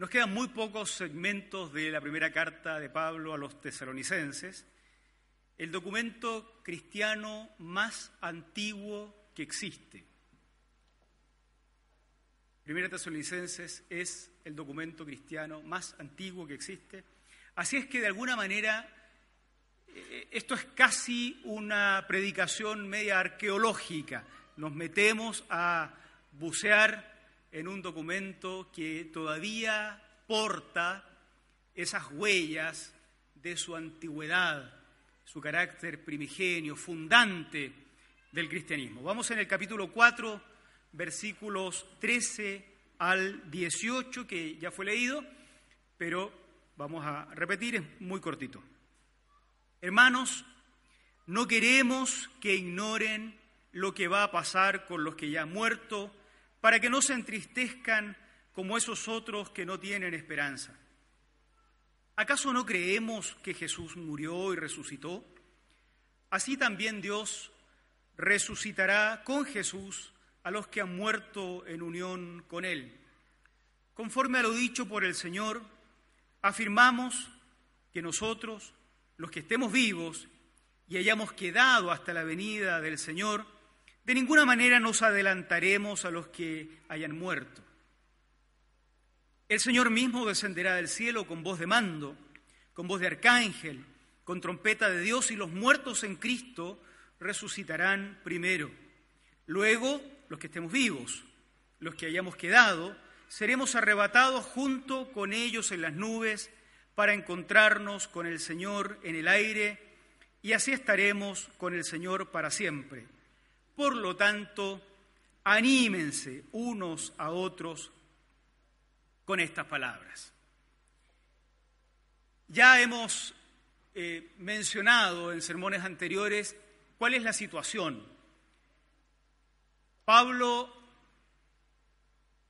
Nos quedan muy pocos segmentos de la primera carta de Pablo a los tesalonicenses, el documento cristiano más antiguo que existe. Primera Tesalonicenses es el documento cristiano más antiguo que existe. Así es que de alguna manera eh, esto es casi una predicación media arqueológica. Nos metemos a bucear en un documento que todavía porta esas huellas de su antigüedad, su carácter primigenio, fundante del cristianismo. Vamos en el capítulo 4, versículos 13 al 18, que ya fue leído, pero vamos a repetir, es muy cortito. Hermanos, no queremos que ignoren lo que va a pasar con los que ya han muerto, para que no se entristezcan como esos otros que no tienen esperanza. ¿Acaso no creemos que Jesús murió y resucitó? Así también Dios resucitará con Jesús a los que han muerto en unión con Él. Conforme a lo dicho por el Señor, afirmamos que nosotros, los que estemos vivos y hayamos quedado hasta la venida del Señor, de ninguna manera nos adelantaremos a los que hayan muerto. El Señor mismo descenderá del cielo con voz de mando, con voz de arcángel, con trompeta de Dios y los muertos en Cristo resucitarán primero. Luego, los que estemos vivos, los que hayamos quedado, seremos arrebatados junto con ellos en las nubes para encontrarnos con el Señor en el aire y así estaremos con el Señor para siempre. Por lo tanto, anímense unos a otros con estas palabras. Ya hemos eh, mencionado en sermones anteriores cuál es la situación. Pablo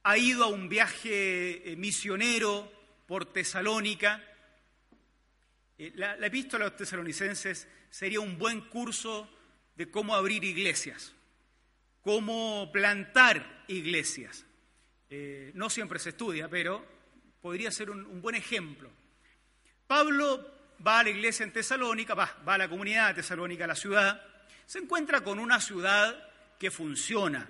ha ido a un viaje eh, misionero por Tesalónica. Eh, la, la epístola a los tesalonicenses sería un buen curso de cómo abrir iglesias, cómo plantar iglesias. no siempre se estudia, pero podría ser un, buen ejemplo. Pablo va a la iglesia en Tesalónica, va, va a la comunidad de Tesalónica, a la ciudad, se encuentra con una ciudad que funciona.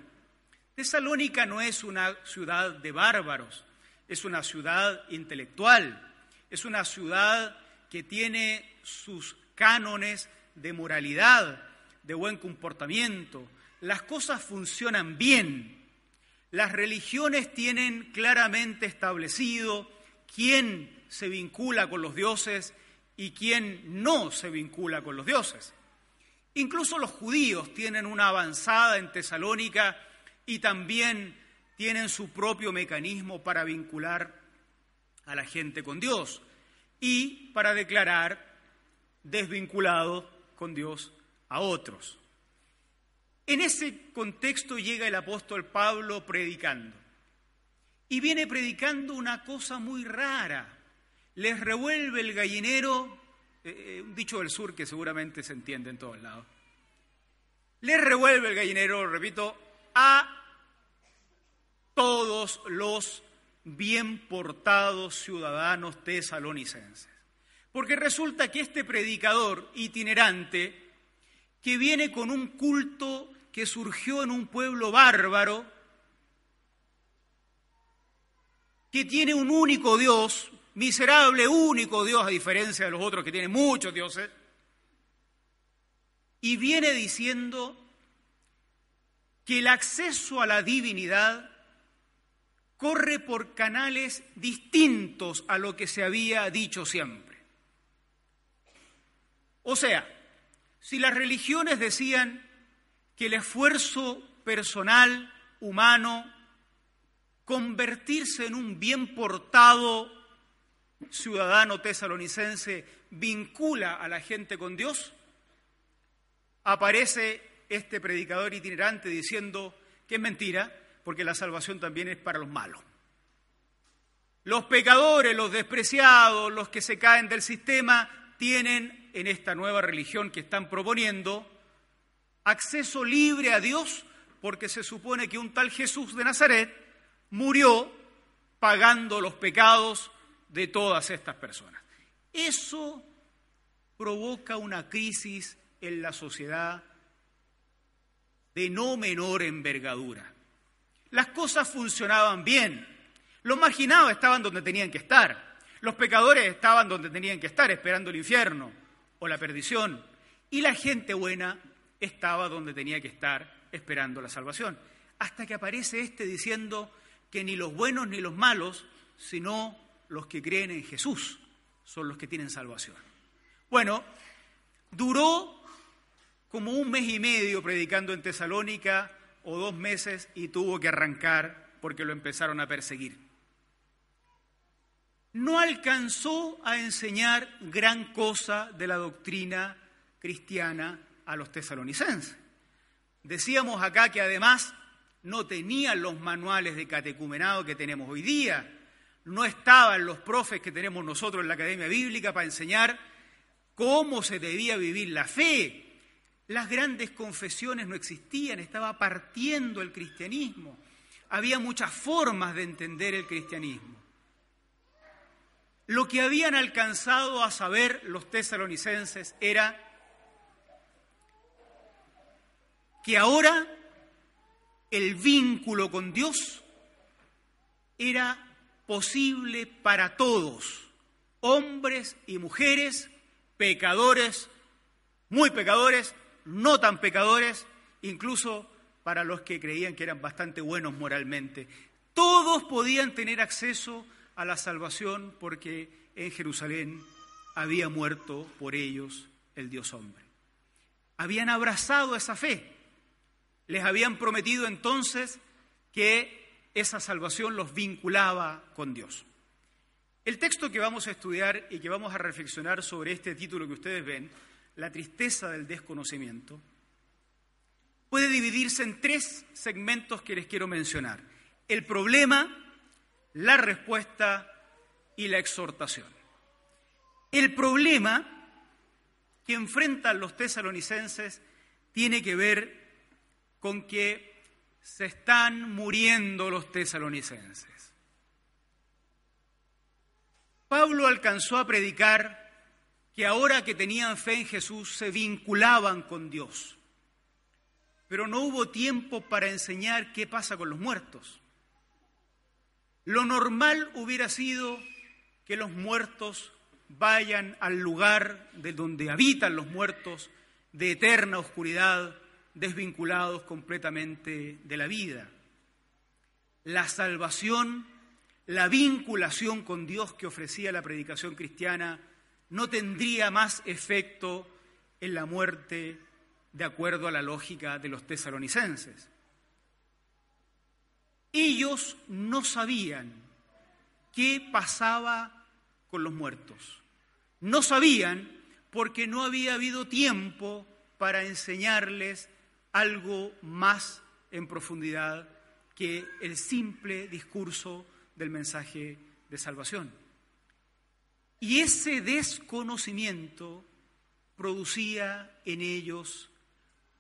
Tesalónica no es una ciudad de bárbaros, es una ciudad intelectual, es una ciudad que tiene sus cánones de moralidad, de buen comportamiento. Las cosas funcionan bien. Las religiones tienen claramente establecido quién se vincula con los dioses y quién no se vincula con los dioses. Incluso los judíos tienen una avanzada en Tesalónica y también tienen su propio mecanismo para vincular a la gente con Dios y para declarar desvinculado con Dios a otros. En ese contexto llega el apóstol Pablo predicando. Y viene predicando una cosa muy rara. Les revuelve el gallinero eh, eh, un dicho del sur que seguramente se entiende en todos lados. Le revuelve el gallinero, repito, a todos los bien portados ciudadanos tesalonicenses. Porque resulta que este predicador itinerante, que viene con un culto que surgió en un pueblo bárbaro, que tiene un único Dios, miserable único Dios, a diferencia de los otros que tienen muchos dioses, y viene diciendo que el acceso a la divinidad corre por canales distintos a lo que se había dicho siempre. O sea, si las religiones decían que el esfuerzo personal, humano, convertirse en un bien portado ciudadano tesalonicense vincula a la gente con Dios, aparece este predicador itinerante diciendo que es mentira, porque la salvación también es para los malos. Los pecadores, los despreciados, los que se caen del sistema, tienen en esta nueva religión que están proponiendo acceso libre a Dios, porque se supone que un tal Jesús de Nazaret murió pagando los pecados de todas estas personas. Eso provoca una crisis en la sociedad de no menor envergadura. Las cosas funcionaban bien, los marginados estaban donde tenían que estar, los pecadores estaban donde tenían que estar, esperando el infierno o la perdición, y la gente buena estaba donde tenía que estar, esperando la salvación. Hasta que aparece este diciendo que ni los buenos ni los malos, sino los que creen en Jesús, son los que tienen salvación. Bueno, duró como un mes y medio predicando en Tesalónica o dos meses y tuvo que arrancar porque lo empezaron a perseguir. No alcanzó a enseñar gran cosa de la doctrina cristiana a los tesalonicenses. Decíamos acá que además no tenían los manuales de catecumenado que tenemos hoy día, no estaban los profes que tenemos nosotros en la Academia Bíblica para enseñar cómo se debía vivir la fe. Las grandes confesiones no existían, estaba partiendo el cristianismo. Había muchas formas de entender el cristianismo. Lo que habían alcanzado a saber los tesalonicenses era que ahora el vínculo con Dios era posible para todos, hombres y mujeres, pecadores, muy pecadores, no tan pecadores, incluso para los que creían que eran bastante buenos moralmente. Todos podían tener acceso a la salvación porque en Jerusalén había muerto por ellos el Dios hombre. Habían abrazado esa fe. Les habían prometido entonces que esa salvación los vinculaba con Dios. El texto que vamos a estudiar y que vamos a reflexionar sobre este título que ustedes ven, La tristeza del desconocimiento, puede dividirse en tres segmentos que les quiero mencionar. El problema, la respuesta y la exhortación. El problema que enfrentan los tesalonicenses tiene que ver con que se están muriendo los tesalonicenses. Pablo alcanzó a predicar que ahora que tenían fe en Jesús se vinculaban con Dios, pero no hubo tiempo para enseñar qué pasa con los muertos. Lo normal hubiera sido que los muertos vayan al lugar de donde habitan los muertos de eterna oscuridad, desvinculados completamente de la vida. La salvación, la vinculación con Dios que ofrecía la predicación cristiana no tendría más efecto en la muerte de acuerdo a la lógica de los tesalonicenses. Ellos no sabían qué pasaba con los muertos. No sabían porque no había habido tiempo para enseñarles algo más en profundidad que el simple discurso del mensaje de salvación. Y ese desconocimiento producía en ellos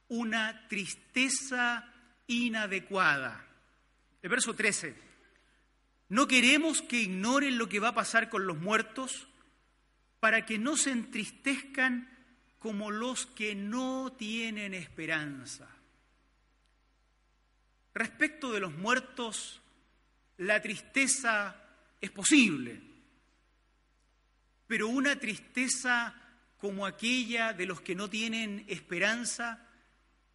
una tristeza inadecuada. El verso 13. No queremos que ignoren lo que va a pasar con los muertos para que no se entristezcan como los que no tienen esperanza. Respecto de los muertos, la tristeza es posible, pero una tristeza como aquella de los que no tienen esperanza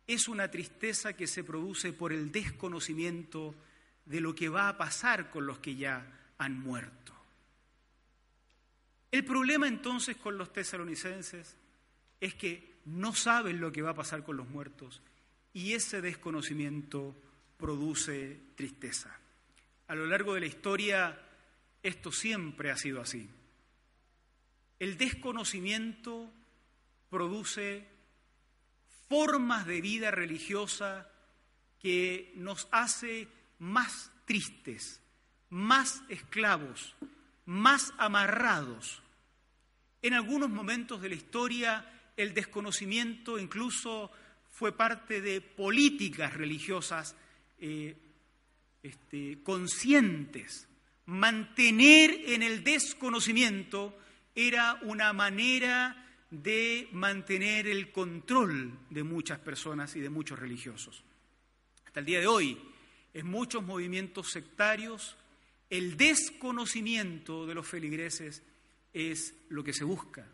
es una tristeza que se produce por el desconocimiento de lo que va a pasar con los que ya han muerto. El problema entonces con los tesalonicenses es que no saben lo que va a pasar con los muertos y ese desconocimiento produce tristeza. A lo largo de la historia esto siempre ha sido así. El desconocimiento produce formas de vida religiosa que nos hace más tristes, más esclavos, más amarrados. En algunos momentos de la historia el desconocimiento incluso fue parte de políticas religiosas eh, este, conscientes mantener en el desconocimiento era una manera de mantener el control de muchas personas y de muchos religiosos. Hasta el día de hoy, en muchos movimientos sectarios, el desconocimiento de los feligreses es lo que se busca.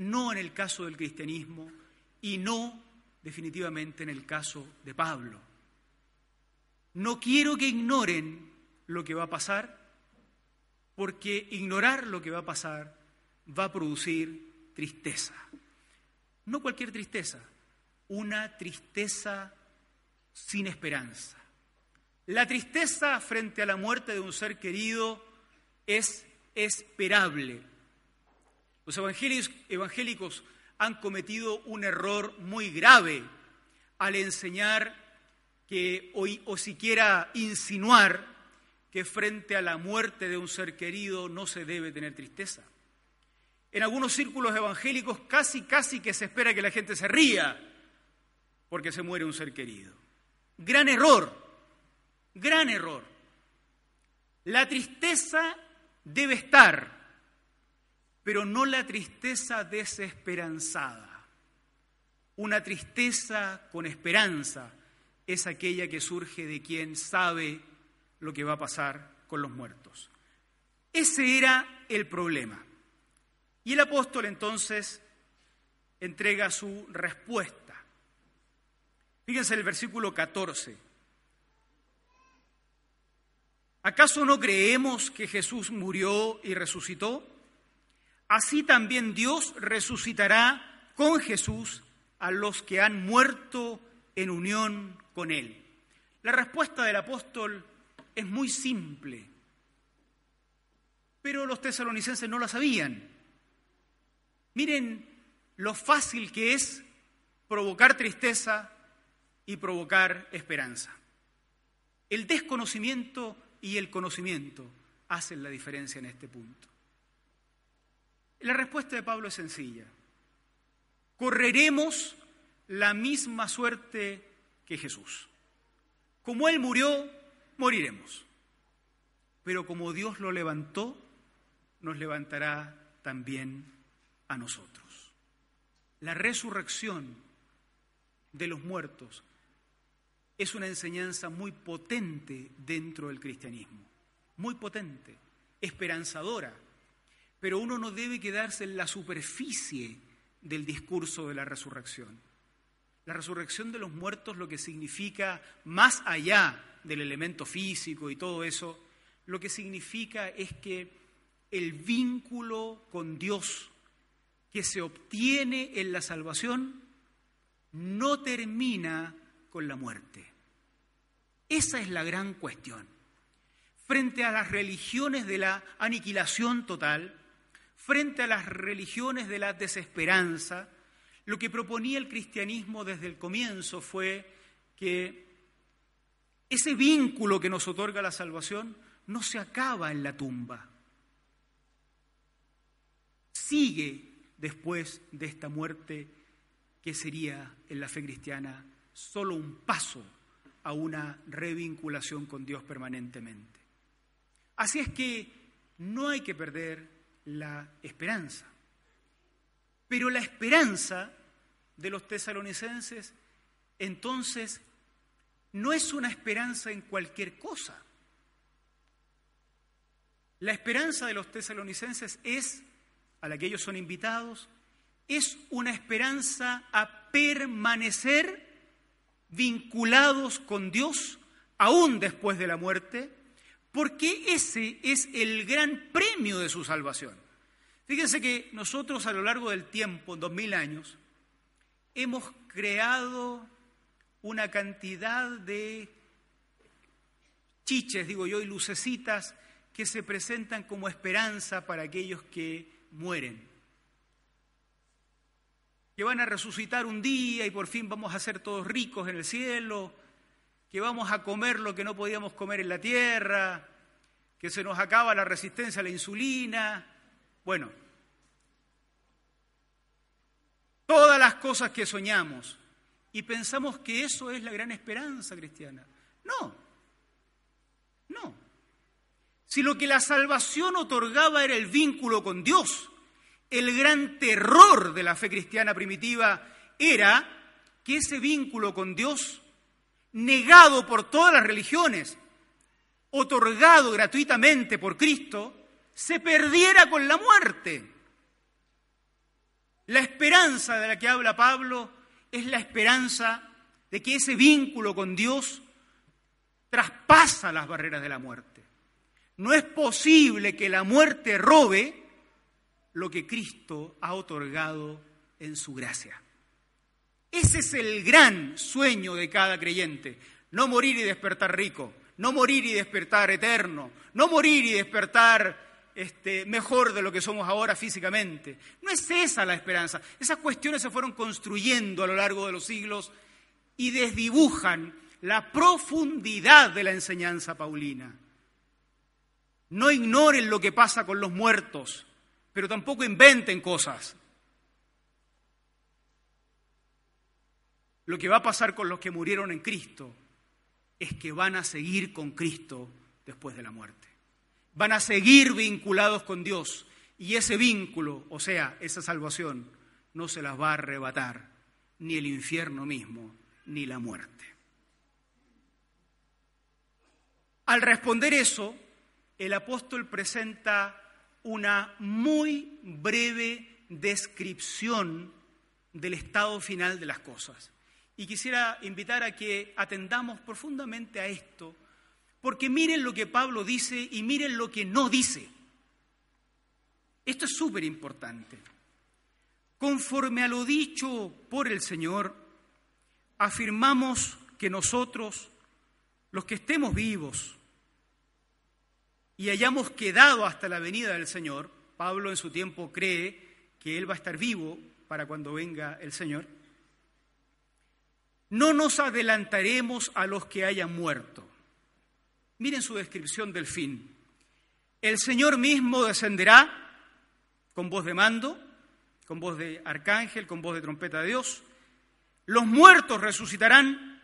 No en el caso del cristianismo y no definitivamente en el caso de Pablo. No quiero que ignoren lo que va a pasar, porque ignorar lo que va a pasar va a producir tristeza. No cualquier tristeza, una tristeza sin esperanza. La tristeza frente a la muerte de un ser querido es esperable. Los evangélicos han cometido un error muy grave al enseñar que, o, o siquiera insinuar que frente a la muerte de un ser querido no se debe tener tristeza. En algunos círculos evangélicos casi, casi que se espera que la gente se ría porque se muere un ser querido. Gran error, gran error. La tristeza debe estar, pero no la tristeza desesperanzada. Una tristeza con esperanza es aquella que surge de quien sabe lo que va a pasar con los muertos. Ese era el problema. Y el apóstol entonces entrega su respuesta. Fíjense el versículo 14. ¿Acaso no creemos que Jesús murió y resucitó? Así también Dios resucitará con Jesús a los que han muerto en unión con Él. La respuesta del apóstol es muy simple, pero los tesalonicenses no la sabían. Miren lo fácil que es provocar tristeza y provocar esperanza. El desconocimiento y el conocimiento hacen la diferencia en este punto. La respuesta de Pablo es sencilla. Correremos la misma suerte que Jesús. Como Él murió, moriremos. Pero como Dios lo levantó, nos levantará también a nosotros. La resurrección de los muertos es una enseñanza muy potente dentro del cristianismo, muy potente, esperanzadora, pero uno no debe quedarse en la superficie del discurso de la resurrección. La resurrección de los muertos lo que significa, más allá del elemento físico y todo eso, lo que significa es que el vínculo con Dios que se obtiene en la salvación no termina con la muerte. Esa es la gran cuestión. Frente a las religiones de la aniquilación total, frente a las religiones de la desesperanza, lo que proponía el cristianismo desde el comienzo fue que ese vínculo que nos otorga la salvación no se acaba en la tumba. Sigue después de esta muerte que sería en la fe cristiana solo un paso a una revinculación con Dios permanentemente. Así es que no hay que perder la esperanza. Pero la esperanza de los tesalonicenses entonces no es una esperanza en cualquier cosa. La esperanza de los tesalonicenses es, a la que ellos son invitados, es una esperanza a permanecer vinculados con Dios aún después de la muerte, porque ese es el gran premio de su salvación. Fíjense que nosotros a lo largo del tiempo, dos mil años, hemos creado una cantidad de chiches, digo yo, y lucecitas que se presentan como esperanza para aquellos que mueren. Que van a resucitar un día y por fin vamos a ser todos ricos en el cielo, que vamos a comer lo que no podíamos comer en la tierra, que se nos acaba la resistencia a la insulina. Bueno, todas las cosas que soñamos y pensamos que eso es la gran esperanza cristiana. No, no. Si lo que la salvación otorgaba era el vínculo con Dios, el gran terror de la fe cristiana primitiva era que ese vínculo con Dios, negado por todas las religiones, otorgado gratuitamente por Cristo, se perdiera con la muerte. La esperanza de la que habla Pablo es la esperanza de que ese vínculo con Dios traspasa las barreras de la muerte. No es posible que la muerte robe lo que Cristo ha otorgado en su gracia. Ese es el gran sueño de cada creyente, no morir y despertar rico, no morir y despertar eterno, no morir y despertar este, mejor de lo que somos ahora físicamente. No es esa la esperanza. Esas cuestiones se fueron construyendo a lo largo de los siglos y desdibujan la profundidad de la enseñanza paulina. No ignoren lo que pasa con los muertos, pero tampoco inventen cosas. Lo que va a pasar con los que murieron en Cristo es que van a seguir con Cristo después de la muerte. Van a seguir vinculados con Dios y ese vínculo, o sea, esa salvación, no se las va a arrebatar ni el infierno mismo, ni la muerte. Al responder eso, el apóstol presenta una muy breve descripción del estado final de las cosas. Y quisiera invitar a que atendamos profundamente a esto, porque miren lo que Pablo dice y miren lo que no dice. Esto es súper importante. Conforme a lo dicho por el Señor, afirmamos que nosotros, los que estemos vivos, y hayamos quedado hasta la venida del Señor, Pablo en su tiempo cree que Él va a estar vivo para cuando venga el Señor, no nos adelantaremos a los que hayan muerto. Miren su descripción del fin. El Señor mismo descenderá con voz de mando, con voz de arcángel, con voz de trompeta de Dios. Los muertos resucitarán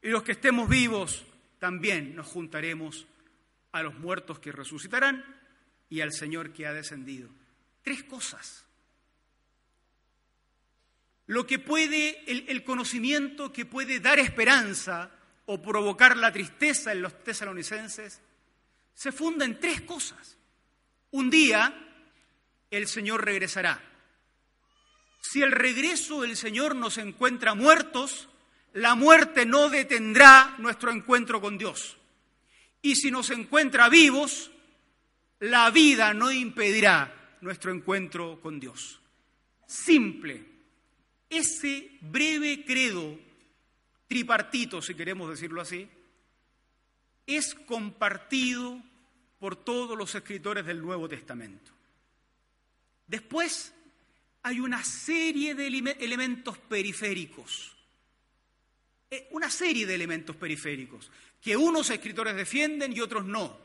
y los que estemos vivos también nos juntaremos a los muertos que resucitarán y al Señor que ha descendido. Tres cosas. Lo que puede, el, conocimiento que puede dar esperanza o provocar la tristeza en los tesalonicenses, se funda en tres cosas. Un día el Señor regresará. Si el regreso del Señor nos encuentra muertos, la muerte no detendrá nuestro encuentro con Dios. Y si nos encuentra vivos, la vida no impedirá nuestro encuentro con Dios. Simple. Ese breve credo, tripartito si queremos decirlo así, es compartido por todos los escritores del Nuevo Testamento. Después hay una serie de elementos periféricos, eh, una serie de elementos periféricos que unos escritores defienden y otros no,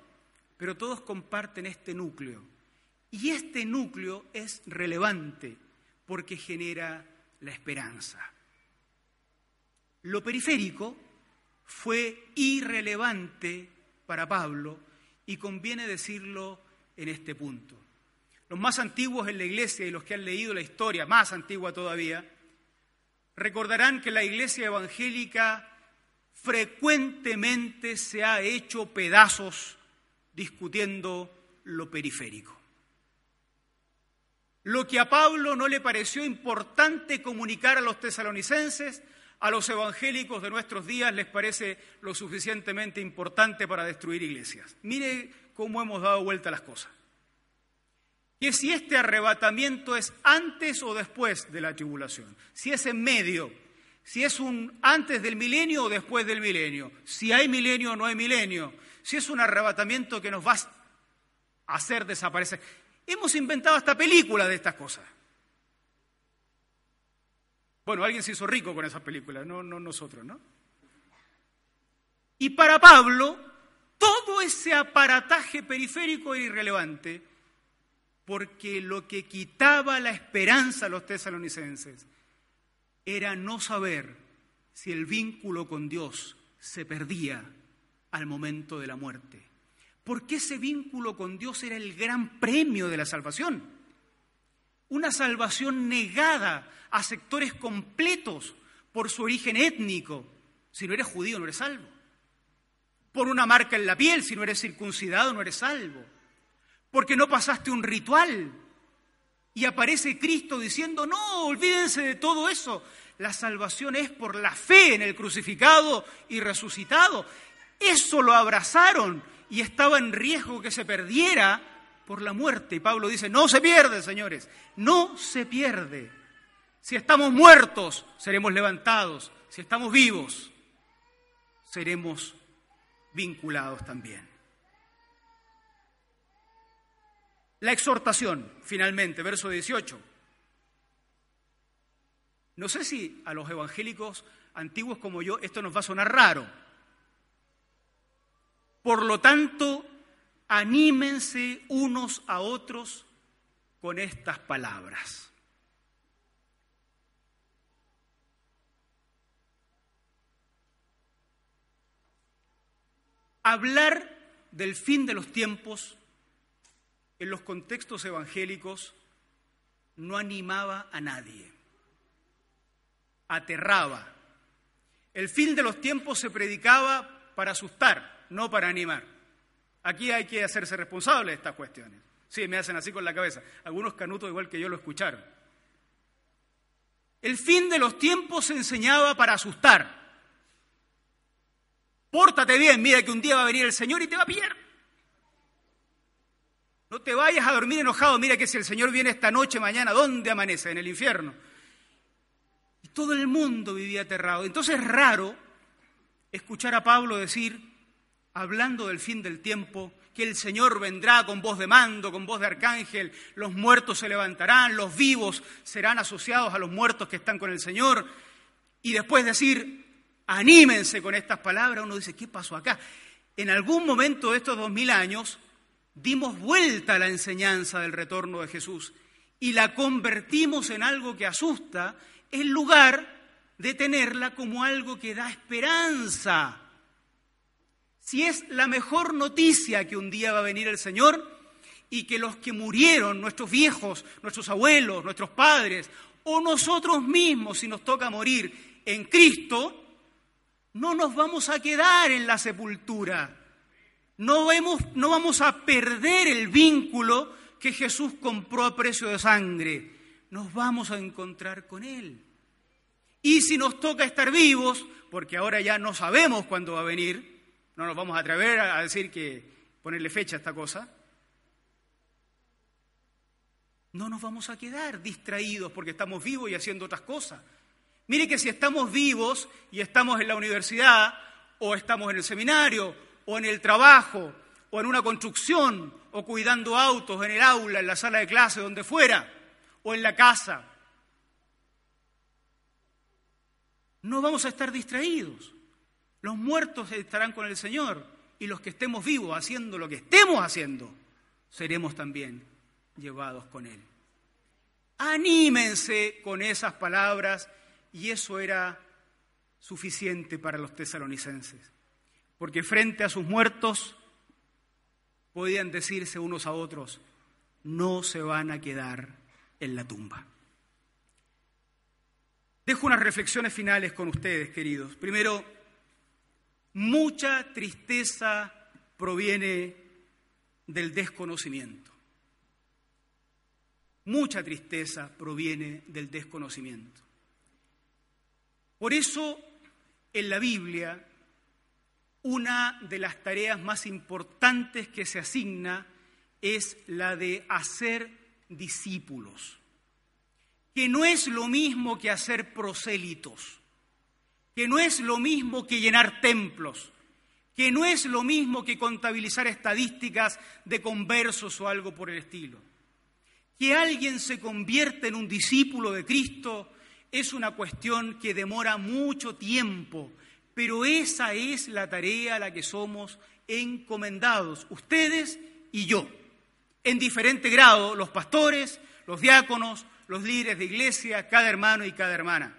pero todos comparten este núcleo. Y este núcleo es relevante porque genera la esperanza. Lo periférico fue irrelevante para Pablo y conviene decirlo en este punto. Los más antiguos en la iglesia y los que han leído la historia, más antigua todavía, recordarán que la iglesia evangélica frecuentemente se ha hecho pedazos discutiendo lo periférico. Lo que a Pablo no le pareció importante comunicar a los tesalonicenses, a los evangélicos de nuestros días les parece lo suficientemente importante para destruir iglesias. Mire cómo hemos dado vuelta las cosas. Que si este arrebatamiento es antes o después de la tribulación, si es en medio, si es un antes del milenio o después del milenio, si hay milenio o no hay milenio, si es un arrebatamiento que nos va a hacer desaparecer. Hemos inventado esta película de estas cosas. Bueno, alguien se hizo rico con esas películas, no, no nosotros, ¿no? Y para Pablo, todo ese aparataje periférico era irrelevante, porque lo que quitaba la esperanza a los tesalonicenses era no saber si el vínculo con Dios se perdía al momento de la muerte. Porque ese vínculo con Dios era el gran premio de la salvación. Una salvación negada a sectores completos por su origen étnico. Si no eres judío, no eres salvo. Por una marca en la piel, si no eres circuncidado, no eres salvo. Porque no pasaste un ritual. Y aparece Cristo diciendo, no, olvídense de todo eso. La salvación es por la fe en el crucificado y resucitado. Eso lo abrazaron y estaba en riesgo que se perdiera por la muerte. Y Pablo dice, no se pierde, señores, no se pierde. Si estamos muertos, seremos levantados. Si estamos vivos, seremos vinculados también. La exhortación, finalmente, verso 18. No sé si a los evangélicos antiguos como yo esto nos va a sonar raro. Por lo tanto, anímense unos a otros con estas palabras. Hablar del fin de los tiempos en los contextos evangélicos no animaba a nadie aterraba. El fin de los tiempos se predicaba para asustar, no para animar. Aquí hay que hacerse responsable de estas cuestiones. Sí, me hacen así con la cabeza. Algunos canutos igual que yo lo escucharon. El fin de los tiempos se enseñaba para asustar. Pórtate bien, mira que un día va a venir el Señor y te va a pillar. No te vayas a dormir enojado, mira que si el Señor viene esta noche, mañana, ¿dónde amanece? En el infierno. Todo el mundo vivía aterrado. Entonces es raro escuchar a Pablo decir, hablando del fin del tiempo, que el Señor vendrá con voz de mando, con voz de arcángel, los muertos se levantarán, los vivos serán asociados a los muertos que están con el Señor. Y después decir, anímense con estas palabras, uno dice, ¿qué pasó acá? En algún momento de estos dos mil años dimos vuelta a la enseñanza del retorno de Jesús y la convertimos en algo que asusta en lugar de tenerla como algo que da esperanza. Si es la mejor noticia que un día va a venir el Señor y que los que murieron, nuestros viejos, nuestros abuelos, nuestros padres, o nosotros mismos, si nos toca morir en Cristo, no nos vamos a quedar en la sepultura. No, no vamos a perder el vínculo que Jesús compró a precio de sangre nos vamos a encontrar con Él. Y si nos toca estar vivos, porque ahora ya no sabemos cuándo va a venir, no nos vamos a atrever a decir que ponerle fecha a esta cosa, no nos vamos a quedar distraídos porque estamos vivos y haciendo otras cosas. Mire que si estamos vivos y estamos en la universidad, o estamos en el seminario, o en el trabajo, o en una construcción, o cuidando autos, en el aula, en la sala de clase, donde fuera, o en la casa. No vamos a estar distraídos. Los muertos estarán con el Señor y los que estemos vivos haciendo lo que estemos haciendo, seremos también llevados con Él. Anímense con esas palabras y eso era suficiente para los tesalonicenses, porque frente a sus muertos podían decirse unos a otros, no se van a quedar en la tumba. Dejo unas reflexiones finales con ustedes, queridos. Primero, mucha tristeza proviene del desconocimiento. Mucha tristeza proviene del desconocimiento. Por eso, en la Biblia, una de las tareas más importantes que se asigna es la de hacer discípulos, que no es lo mismo que hacer prosélitos, que no es lo mismo que llenar templos, que no es lo mismo que contabilizar estadísticas de conversos o algo por el estilo. Que alguien se convierta en un discípulo de Cristo es una cuestión que demora mucho tiempo, pero esa es la tarea a la que somos encomendados, ustedes y yo en diferente grado los pastores, los diáconos, los líderes de iglesia, cada hermano y cada hermana.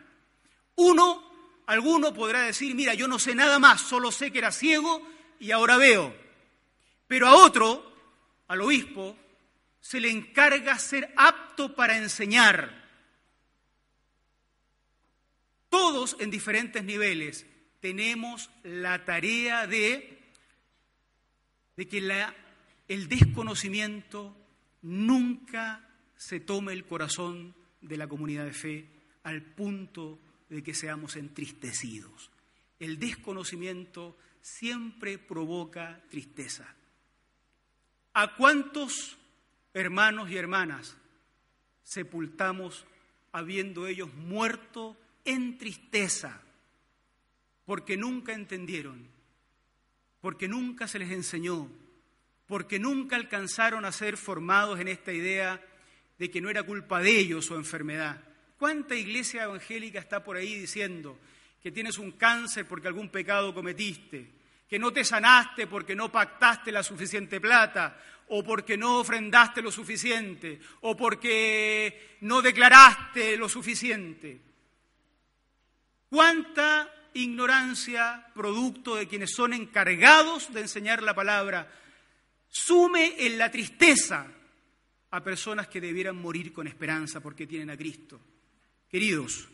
Uno, alguno podrá decir, mira, yo no sé nada más, solo sé que era ciego y ahora veo. Pero a otro, al obispo, se le encarga ser apto para enseñar. Todos en diferentes niveles tenemos la tarea de, de que el desconocimiento nunca se tome el corazón de la comunidad de fe al punto de que seamos entristecidos. El desconocimiento siempre provoca tristeza. ¿A cuántos hermanos y hermanas sepultamos habiendo ellos muerto en tristeza? Porque nunca entendieron, porque nunca se les enseñó, porque nunca alcanzaron a ser formados en esta idea de que no era culpa de ellos su enfermedad. ¿Cuánta iglesia evangélica está por ahí diciendo que tienes un cáncer porque algún pecado cometiste, que no te sanaste porque no pactaste la suficiente plata, o porque no ofrendaste lo suficiente, o porque no declaraste lo suficiente. ¿Cuánta ignorancia, producto de quienes son encargados de enseñar la palabra, sume en la tristeza a personas que debieran morir con esperanza porque tienen a Cristo? Queridos,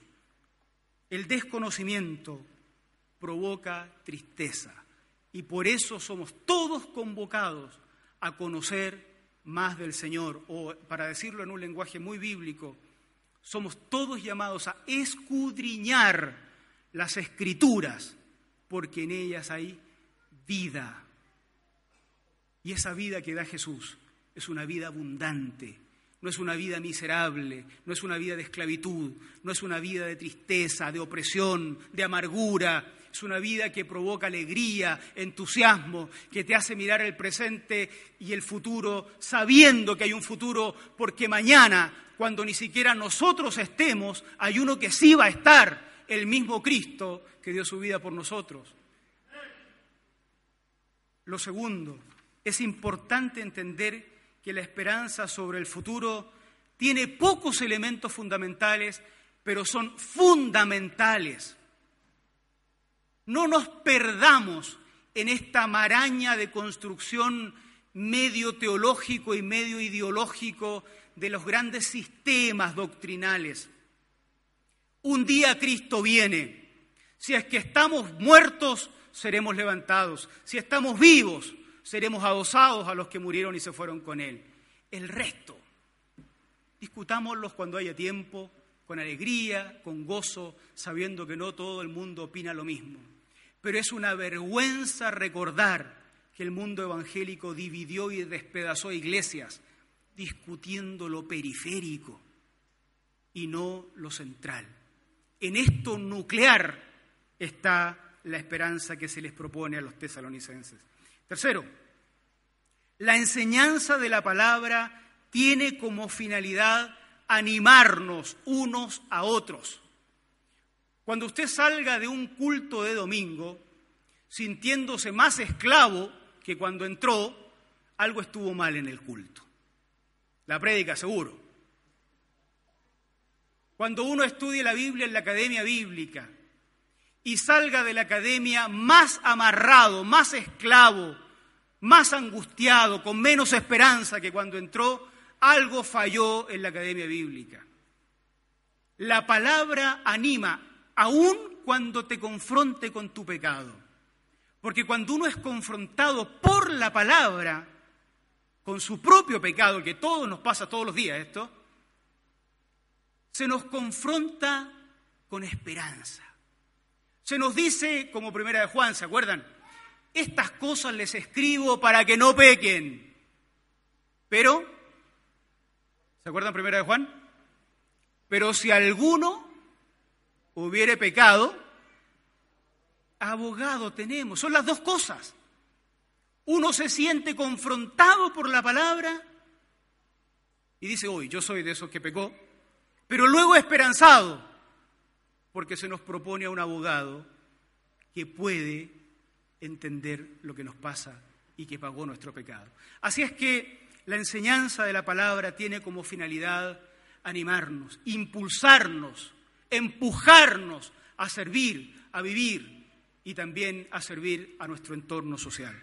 el desconocimiento provoca tristeza y por eso somos todos convocados a conocer más del Señor, o para decirlo en un lenguaje muy bíblico, somos todos llamados a escudriñar las escrituras, porque en ellas hay vida. Y esa vida que da Jesús es una vida abundante, no es una vida miserable, no es una vida de esclavitud, no es una vida de tristeza, de opresión, de amargura, es una vida que provoca alegría, entusiasmo, que te hace mirar el presente y el futuro sabiendo que hay un futuro, porque mañana, cuando ni siquiera nosotros estemos, hay uno que sí va a estar, el mismo Cristo que dio su vida por nosotros. Lo segundo, es importante entender que la esperanza sobre el futuro tiene pocos elementos fundamentales, pero son fundamentales. No nos perdamos en esta maraña de construcción medio teológico y medio ideológico de los grandes sistemas doctrinales. Un día Cristo viene. Si es que estamos muertos, seremos levantados. Si estamos vivos, seremos adosados a los que murieron y se fueron con Él. El resto, discutámoslos cuando haya tiempo, con alegría, con gozo, sabiendo que no todo el mundo opina lo mismo. Pero es una vergüenza recordar que el mundo evangélico dividió y despedazó iglesias discutiendo lo periférico y no lo central. En esto nuclear está la esperanza que se les propone a los tesalonicenses. Tercero, la enseñanza de la palabra tiene como finalidad animarnos unos a otros. Cuando usted salga de un culto de domingo sintiéndose más esclavo que cuando entró, algo estuvo mal en el culto. La prédica, seguro. Cuando uno estudie la Biblia en la academia bíblica y salga de la academia más amarrado, más esclavo, más angustiado, con menos esperanza que cuando entró, algo falló en la academia bíblica. La palabra anima, aun cuando te confronte con tu pecado. Porque cuando uno es confrontado por la palabra, con su propio pecado, que todo nos pasa todos los días esto, se nos confronta con esperanza. Se nos dice, como primera de Juan, ¿se acuerdan? Estas cosas les escribo para que no pequen. Pero, ¿se acuerdan primera de Juan? Pero si alguno hubiere pecado, abogado tenemos. Son las dos cosas. Uno se siente confrontado por la palabra y dice, hoy yo soy de esos que pecó, pero luego esperanzado, porque se nos propone a un abogado que puede entender lo que nos pasa y que pagó nuestro pecado. Así es que la enseñanza de la palabra tiene como finalidad animarnos, impulsarnos, empujarnos a servir, a vivir y también a servir a nuestro entorno social.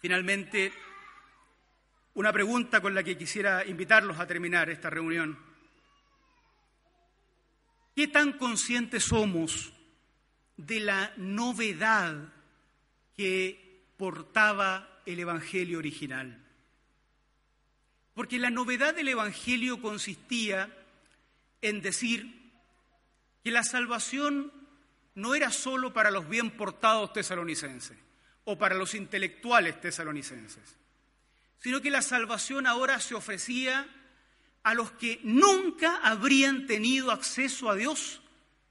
Finalmente, una pregunta con la que quisiera invitarlos a terminar esta reunión. ¿Qué tan conscientes somos de la novedad que portaba el Evangelio original? Porque la novedad del Evangelio consistía en decir que la salvación no era solo para los bien portados tesalonicenses o para los intelectuales tesalonicenses, sino que la salvación ahora se ofrecía a los que nunca habrían tenido acceso a Dios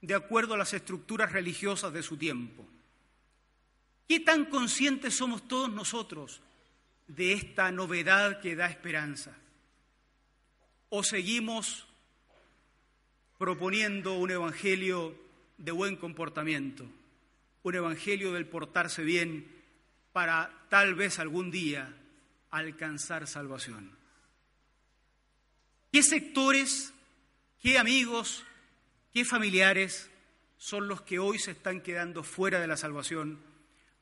de acuerdo a las estructuras religiosas de su tiempo. ¿Qué tan conscientes somos todos nosotros de esta novedad que da esperanza? ¿O seguimos proponiendo un evangelio de buen comportamiento, un evangelio del portarse bien para tal vez algún día alcanzar salvación. ¿Qué sectores, qué amigos, qué familiares son los que hoy se están quedando fuera de la salvación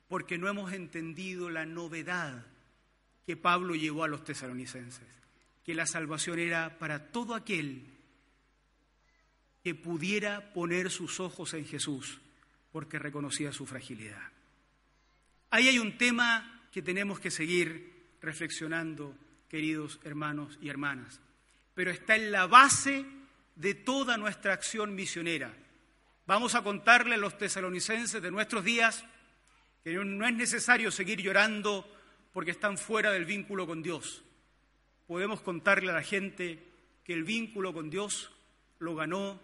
porque no hemos entendido la novedad que Pablo llevó a los tesalonicenses? Que la salvación era para todo aquel que pudiera poner sus ojos en Jesús porque reconocía su fragilidad. Ahí hay un tema que tenemos que seguir reflexionando, queridos hermanos y hermanas, pero está en la base de toda nuestra acción misionera. Vamos a contarle a los tesalonicenses de nuestros días que no es necesario seguir llorando porque están fuera del vínculo con Dios. Podemos contarle a la gente que el vínculo con Dios lo ganó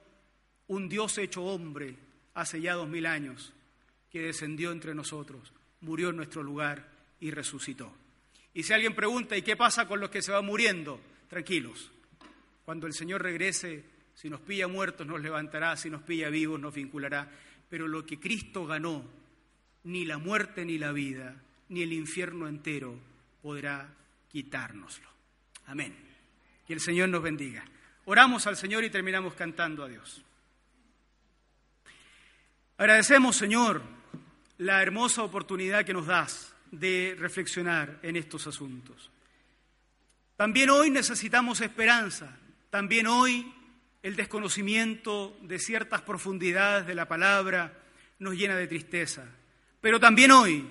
un Dios hecho hombre hace ya dos mil años, que descendió entre nosotros, murió en nuestro lugar y resucitó. Y si alguien pregunta, ¿y qué pasa con los que se van muriendo? Tranquilos, cuando el Señor regrese, si nos pilla muertos nos levantará, si nos pilla vivos nos vinculará, pero lo que Cristo ganó, ni la muerte ni la vida, ni el infierno entero podrá quitárnoslo. Amén. Que el Señor nos bendiga. Oramos al Señor y terminamos cantando a Dios. Agradecemos, Señor, la hermosa oportunidad que nos das de reflexionar en estos asuntos. También hoy necesitamos esperanza, también hoy el desconocimiento de ciertas profundidades de la palabra nos llena de tristeza, pero también hoy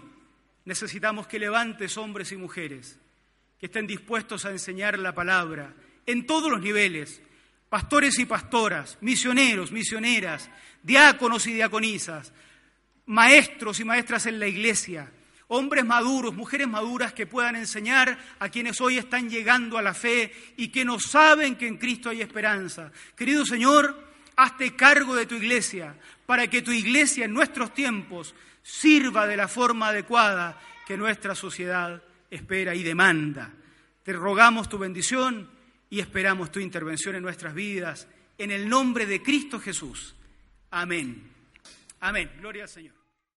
necesitamos que levantes hombres y mujeres que estén dispuestos a enseñar la palabra en todos los niveles, pastores y pastoras, misioneros, misioneras, diáconos y diaconisas, maestros y maestras en la iglesia, hombres maduros, mujeres maduras que puedan enseñar a quienes hoy están llegando a la fe y que no saben que en Cristo hay esperanza. Querido Señor, hazte cargo de tu iglesia para que tu iglesia en nuestros tiempos sirva de la forma adecuada que nuestra sociedad espera y demanda. Te rogamos tu bendición y esperamos tu intervención en nuestras vidas. En el nombre de Cristo Jesús. Amén. Amén. Gloria al Señor.